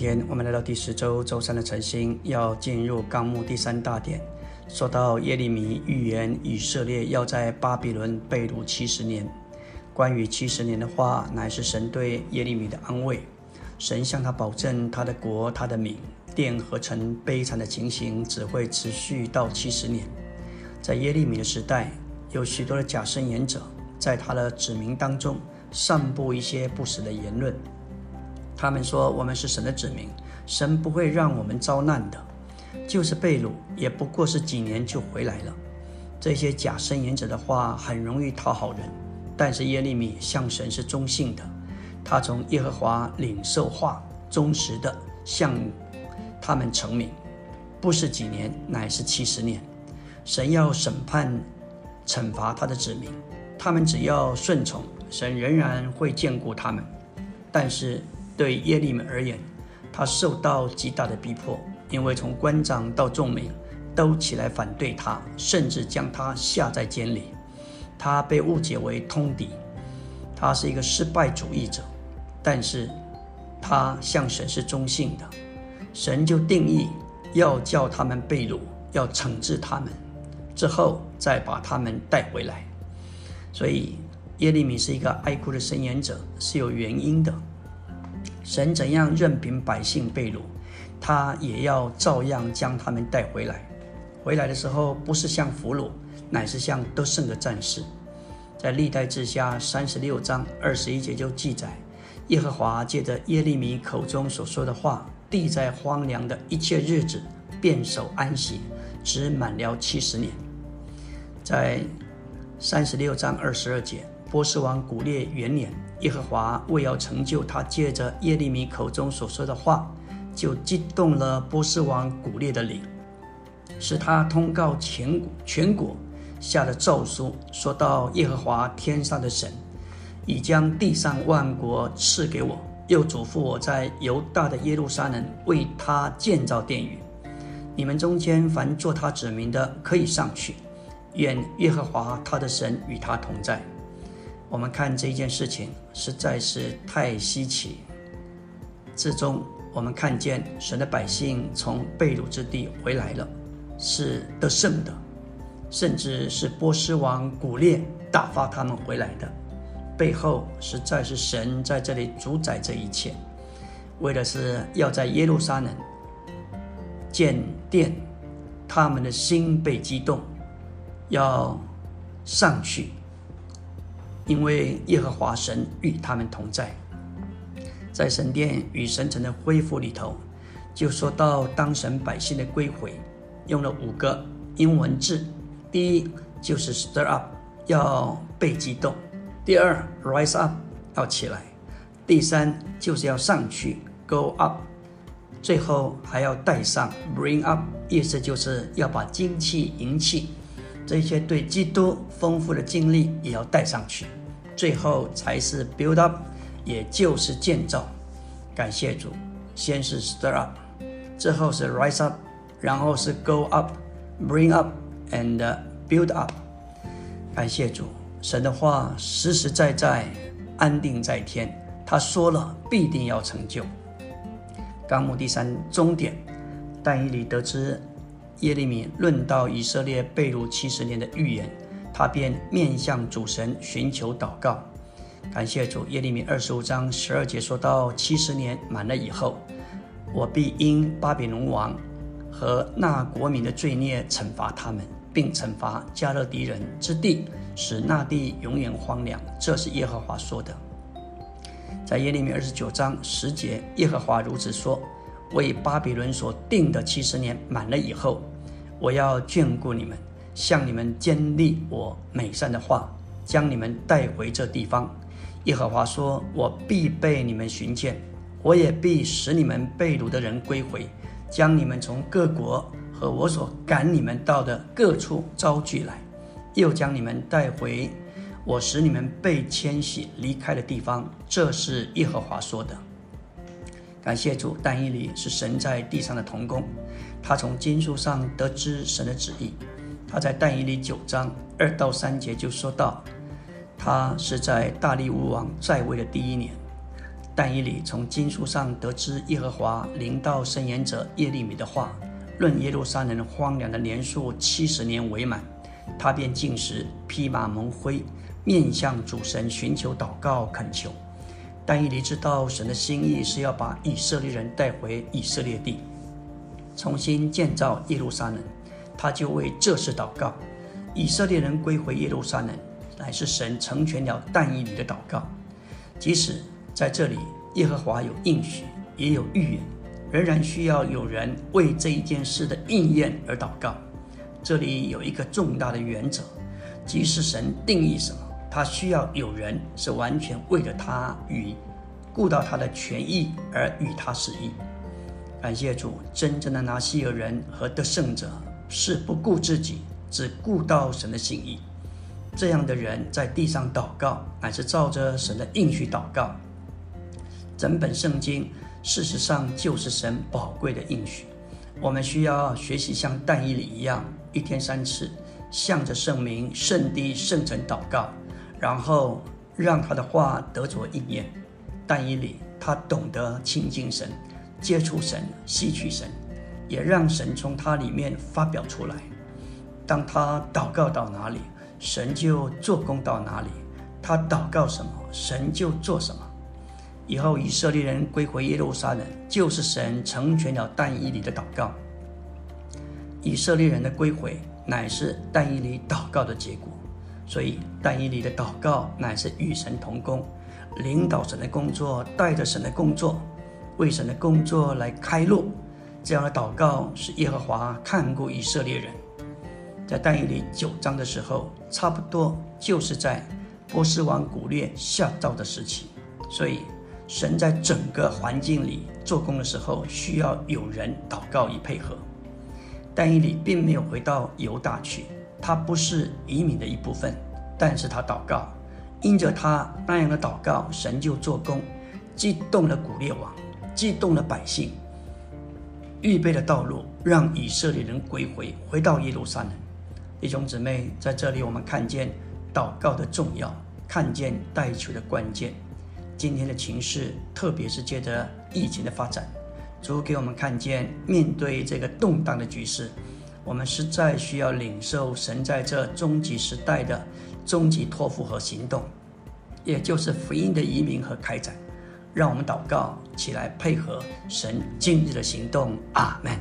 天我们来到第十周周三的晨星，要进入纲目第三大点，说到耶利米预言以色列要在巴比伦被掳七十年。关于七十年的话，乃是神对耶利米的安慰。神向他保证，他的国、他的民、殿和城悲惨的情形只会持续到七十年。在耶利米的时代，有许多的假申言者在他的子民当中散布一些不实的言论。他们说：“我们是神的子民，神不会让我们遭难的。就是被掳，也不过是几年就回来了。”这些假申言者的话很容易讨好人，但是耶利米向神是忠信的，他从耶和华领受话，忠实的向他们成名，不是几年，乃是七十年。神要审判、惩罚他的子民，他们只要顺从，神仍然会眷顾他们。但是。对耶利米而言，他受到极大的逼迫，因为从官长到众民都起来反对他，甚至将他下在监里。他被误解为通敌，他是一个失败主义者。但是，他向神是忠信的，神就定义要叫他们被掳，要惩治他们，之后再把他们带回来。所以，耶利米是一个爱哭的申言者，是有原因的。神怎样任凭百姓被掳，他也要照样将他们带回来。回来的时候，不是像俘虏，乃是像得胜的战士。在历代志下三十六章二十一节就记载，耶和华借着耶利米口中所说的话，地在荒凉的一切日子，便守安息，只满了七十年。在三十六章二十二节。波斯王古列元年，耶和华为要成就他借着耶利米口中所说的话，就激动了波斯王古列的灵，使他通告全国全国，下了诏书，说到耶和华天上的神已将地上万国赐给我，又嘱咐我在犹大的耶路撒冷为他建造殿宇。你们中间凡做他子民的，可以上去，愿耶和华他的神与他同在。我们看这件事情实在是太稀奇。至终，我们看见神的百姓从被掳之地回来了，是得胜的，甚至是波斯王古列打发他们回来的。背后实在是神在这里主宰这一切，为的是要在耶路撒冷建殿，他们的心被激动，要上去。因为耶和华神与他们同在，在神殿与神城的恢复里头，就说到当神百姓的归回，用了五个英文字。第一就是 stir up，要被激动；第二 rise up，要起来；第三就是要上去 go up；最后还要带上 bring up，意思就是要把精气、银气这些对基督丰富的经历也要带上去。最后才是 build up，也就是建造。感谢主，先是 stir up，之后是 rise up，然后是 go up，bring up and build up。感谢主，神的话实实在在安定在天，他说了必定要成就。纲目第三终点，但以理得知耶利米论到以色列被掳七十年的预言。他便面向主神寻求祷告，感谢主。耶利米二十五章十二节说到：七十年满了以后，我必因巴比伦王和那国民的罪孽惩罚他们，并惩罚加勒敌人之地，使那地永远荒凉。这是耶和华说的。在耶利米二十九章十节，耶和华如此说：为巴比伦所定的七十年满了以后，我要眷顾你们。向你们建立我美善的话，将你们带回这地方。耶和华说：“我必被你们寻见，我也必使你们被掳的人归回，将你们从各国和我所赶你们到的各处招聚来，又将你们带回我使你们被迁徙离开的地方。”这是耶和华说的。感谢主，但以理是神在地上的童工，他从经书上得知神的旨意。他在但以理九章二到三节就说到，他是在大力乌王在位的第一年，但以理从经书上得知耶和华临到圣言者耶利米的话，论耶路撒冷荒凉的年数七十年为满，他便进食，披麻蒙灰，面向主神寻求祷告恳求。但以理知道神的心意是要把以色列人带回以色列地，重新建造耶路撒冷，他就为这事祷告。以色列人归回耶路撒冷，乃是神成全了但以理的祷告。即使在这里，耶和华有应许，也有预言，仍然需要有人为这一件事的应验而祷告。这里有一个重大的原则，即是神定义什么，他需要有人是完全为了他与顾到他的权益而与他示意。感谢主，真正的拿西尔人和得胜者是不顾自己。只顾到神的心意，这样的人在地上祷告，乃是照着神的应许祷告。整本圣经事实上就是神宝贵的应许。我们需要学习像但以理一样，一天三次向着圣名、圣地、圣城祷告，然后让他的话得着应验。但以理他懂得亲近神、接触神、吸取神，也让神从他里面发表出来。当他祷告到哪里，神就做工到哪里；他祷告什么，神就做什么。以后以色列人归回耶路撒冷，就是神成全了但以理的祷告。以色列人的归回，乃是但以理祷告的结果。所以但以理的祷告，乃是与神同工，领导神的工作，带着神的工作，为神的工作来开路。这样的祷告，是耶和华看过以色列人。在但以理九章的时候，差不多就是在波斯王古列下诏的时期，所以神在整个环境里做工的时候，需要有人祷告以配合。但以理并没有回到犹大去，他不是移民的一部分，但是他祷告，因着他那样的祷告，神就做工，激动了古列王，激动了百姓，预备的道路，让以色列人归回，回到耶路撒冷。弟兄姊妹，在这里我们看见祷告的重要，看见代求的关键。今天的情势，特别是借着疫情的发展，主给我们看见，面对这个动荡的局势，我们实在需要领受神在这终极时代的终极托付和行动，也就是福音的移民和开展。让我们祷告起来，配合神今日的行动。阿门。